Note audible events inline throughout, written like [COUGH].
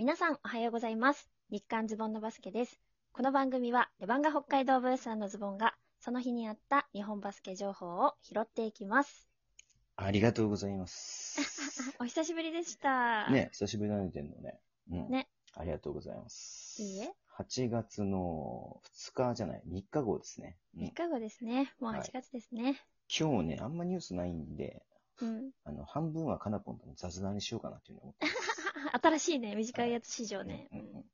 皆さんおはようございます。日刊ズボンのバスケです。この番組はレバンガ北海道ブースさんのズボンがその日にあった日本バスケ情報を拾っていきます。ありがとうございます。[LAUGHS] お久しぶりでした。ね、久しぶりになってんのね。うん。ね。ありがとうございます。いいえ。8月の2日じゃない、3日後ですね。うん3日後ですね。もうはい8月ですね。今日ね、あんまニュースないんで、うん。あの、半分はカナポンとの雑談にしようかなっていうふうに思ってます。[LAUGHS] 新しいね、短いやつ史上ね。うんうんうん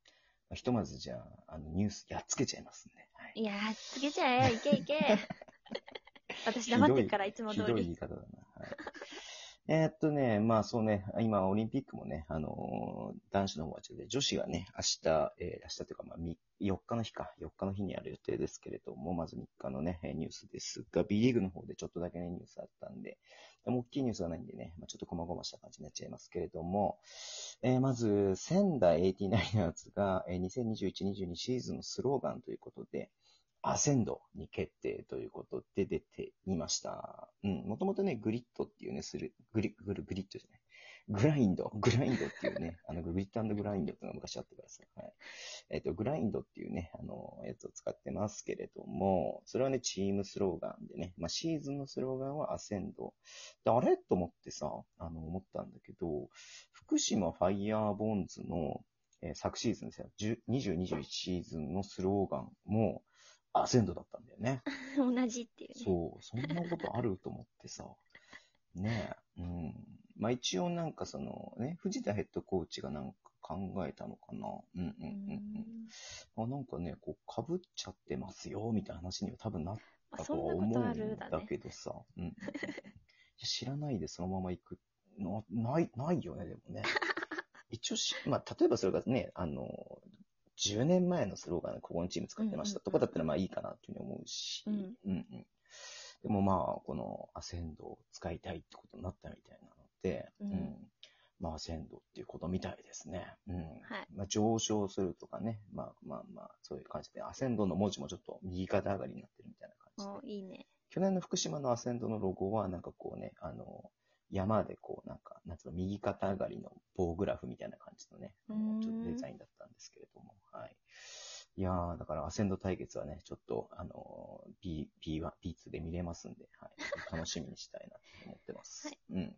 まあひとまずじゃあ、あの、ニュースやっつけちゃいますんで。はいいやー、つけちゃえ、いけいけ。[LAUGHS] 私黙ってるから、いつも通ひどい言り。い方だな。えーっとね、まあそうね、今オリンピックもね、あのー男子の方はちょっと女子はね、明日、えー明日というか、まあ、4日の日か、4日の日にある予定ですけれども、まず3日のね、ニュースですが、B リーグの方でちょっとだけね、ニュースあったんで、でも大きいニュースはないんでね、まあ、ちょっと細々した感じになっちゃいますけれども、えーまず、仙台 89ers が、えー2021-22シーズンのスローガンということで、アセンドに決定ということで出ていました。うん。もともとね、グリッドっていうね、する、グリ、グル、グリッドじゃない。グラインド、[LAUGHS] グラインドっていうね、あの、グリッドグラインドっていうのが昔あったからさ。はい。えっ、と、グラインドっていうね、あの、やつを使ってますけれども、それはね、チームスローガンでね、まあ、シーズンのスローガンはアセンド。で、あれ？と思ってさ、あの、思ったんだけど、福島ファイヤーボンズの、えー昨シーズンですよ。2021シーズンのスローガンも、アセンドだったんだよね。[LAUGHS] 同じっていうね。そう、そんなことあると思ってさ。ねえ。うん。まあ一応なんかそのね、藤田ヘッドコーチがなんか考えたのかな。うんうんうんうん。あなんかね、こう、被っちゃってますよ、みたいな話には多分なっあたととは思うんだ。けどさ。うん [LAUGHS] 知らないでそのまま行くの、ない、ないよね、でもね。[LAUGHS] 一応し、まあ、例えばそれがね、あの、10年前のスローガンでここのチーム使ってましたとかだったらまあいいかなっていうふうに思うし、うんうんうんでもまあ、このアセンドを使いたいってことになったみたいなので、うんまあ、アセンドっていうことみたいですね。うん。はいまあ、上昇するとかね、まあまあまあ、そういう感じで、アセンドの文字もちょっと右肩上がりになってるみたいな感おじで。いいね。去年の福島のアセンドのロゴは、なんかこうね、あの、山でこう、なんか、なんつうの、右肩上がりの棒グラフみたいな感じのね、ちょっとデザインだったんですけれど。いやー、だからアセンド対決はね、ちょっと、あの、B、B1、B2 で見れますんで、はい。[LAUGHS] 楽しみにしたいなと思ってます。はいうん。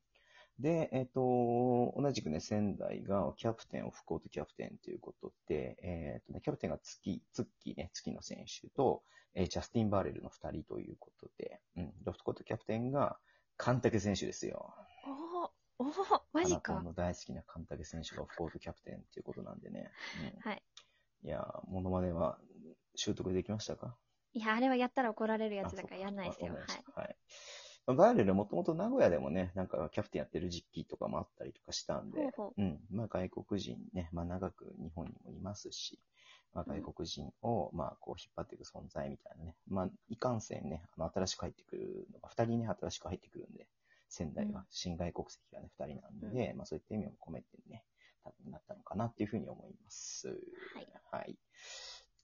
で、えっ、と、同じくね、仙台がキャプテンを不幸とキャプテンということで、えっ、とね、キャプテンが月、ツッキーね、月の選手と、えージャスティン・バーレルの二人ということで、うん、ロフトコートキャプテンが、カンタケ選手ですよ。おーおーマジかあなた。の大好きなカンタケ選手がオフコートキャプテンということなんでね。うん、はい。いやー、モノマネは習得できましたか？いや、あれはやったら怒られるやつだからあやんないですよ。わはいはい。まあバーレルもともと名古屋でもね、なんかキャプテンやってる実機とかもあったりとかしたんで、ほうほうん。まあ外国人ね、まあ長く日本にもいますし、まあ外国人を、まあこう引っ張っていく存在みたいなね。まあいかんせんね、あの新しく入ってくるのが、二人ね、新しく入ってくるんで、仙台はうん新外国籍がね、二人なんで、まあそういった意味を込めてね、多分なったのかなっていうふうに思います。はい。はい。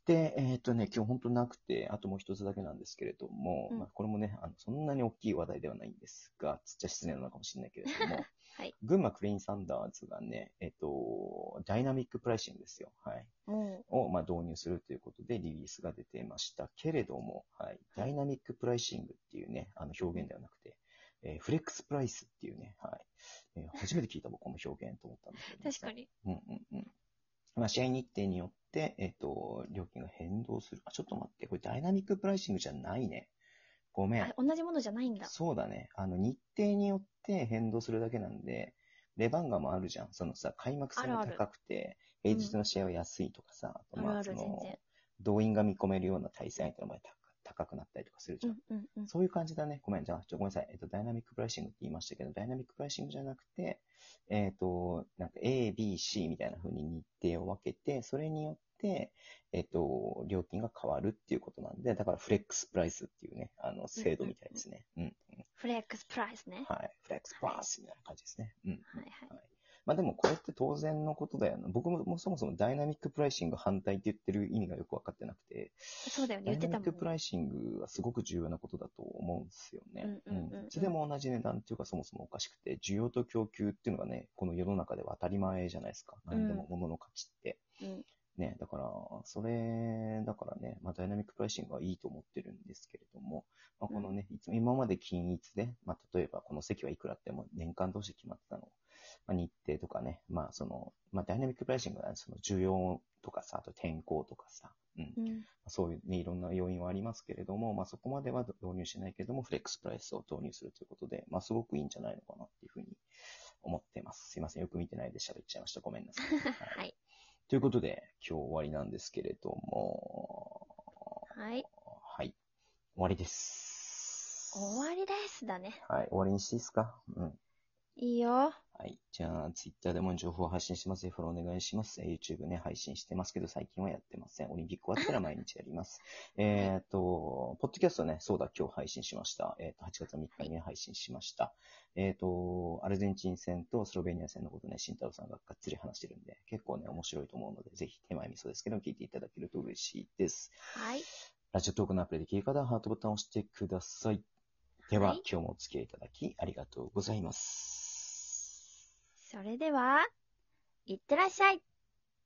で、えっ、とね、今日本当なくて、あともう一つだけなんですけれども、うんまあ、これもね、あの、そんなに大きい話題ではないんですが、つっちゃ失礼なのかもしれないけれども、[LAUGHS] はい。群馬クレインサンダーズがね、えっ、と、ダイナミックプライシングですよ。はい。もを、まあ、導入するということでリリースが出てましたけれども、はい。ダイナミックプライシングっていうね、あの表現ではなくて、えーフレックスプライスっていうね、はい。えー初めて聞いた僕この表現と思ったんだけう、ど。[LAUGHS] 確か。に。うんうんうん。まあ、試合日程によって、えっ、と、料金が変動する。あ、ちょっと待って、これダイナミックプライシングじゃないね。ごめんあ。同じものじゃないんだ。そうだね。あの、日程によって変動するだけなんで、レバンガもあるじゃん。そのさ、開幕戦が高くて、平日の試合は安いとかさ、あとまあ、その動員が見込めるような対戦相手の場合高高くなったりとかするじゃん。うんうんうん。そういう感じだね。ごめん、じゃあ、ちょ、ごめんなさい。えっと、ダイナミックプライシングって言いましたけど、ダイナミックプライシングじゃなくて、えっと、なんか A、B、C みたいな風に日程を分けて、それによって、えっと、料金が変わるっていうことなんで、だからフレックスプライスっていうね、あの、制度みたいですね。うん、うん。フレックスプライスね。はい。フレックスプライスみたいな感じですね。うん。まあでもこれって当然のことだよな。僕もそもそもダイナミックプライシング反対って言ってる意味がよくわかってなくて、そうだよね、言ってたもんね、ダイナミックプライシングはすごく重要なことだと思うんですよね。うんいつでも同じ値段っていうかそもそもおかしくて、需要と供給っていうのがね、この世の中では当たり前じゃないですか。何でも物の価値って。うんね、だから、それ、だからね、まあ、ダイナミックプライシングはいいと思ってるんですけれども、まあ、このね、いつも今まで均一で、まあ、例えばこの席はいくらっても年間通して決まってたの。まあ、日程とかね、まあ、その、まあ、ダイナミックプライシングは、その需要とかさ、あと天候とかさ、うん。うん。そういうね、いろんな要因はありますけれども、まあ、そこまでは導入しないけれども、フレックスプライスを導入するということで、まあ、すごくいいんじゃないのかなっていうふうに思ってます。すいません。よく見てないで喋っちゃいました。ごめんなさい。[LAUGHS] はい。ということで、今日終わりなんですけれども、はい。はい。終わりです。終わりです。だね。はい。終わりにしていいですか？うん。いいよ。はい。じゃあ、ツイッターでも情報を発信してます。フォローお願いします。えー YouTube ね、配信してますけど、最近はやってません。オリンピック終わったら毎日やります。[LAUGHS] えっと、ポッドキャストね、そうだ、今日配信しました。えっ、と、8月3日にね、配信しました。えっ、と、アルゼンチン戦とスロベニア戦のことね、慎太郎さんががっつり話してるんで、結構ね、面白いと思うので、ぜひ手前味噌ですけど、聞いていただけると嬉しいです。はい。ラジオトークのアプリで聞い方はハートボタンを押してください。では、はい今日もお付き合いいただきありがとうございます。それでは、いってらっしゃい。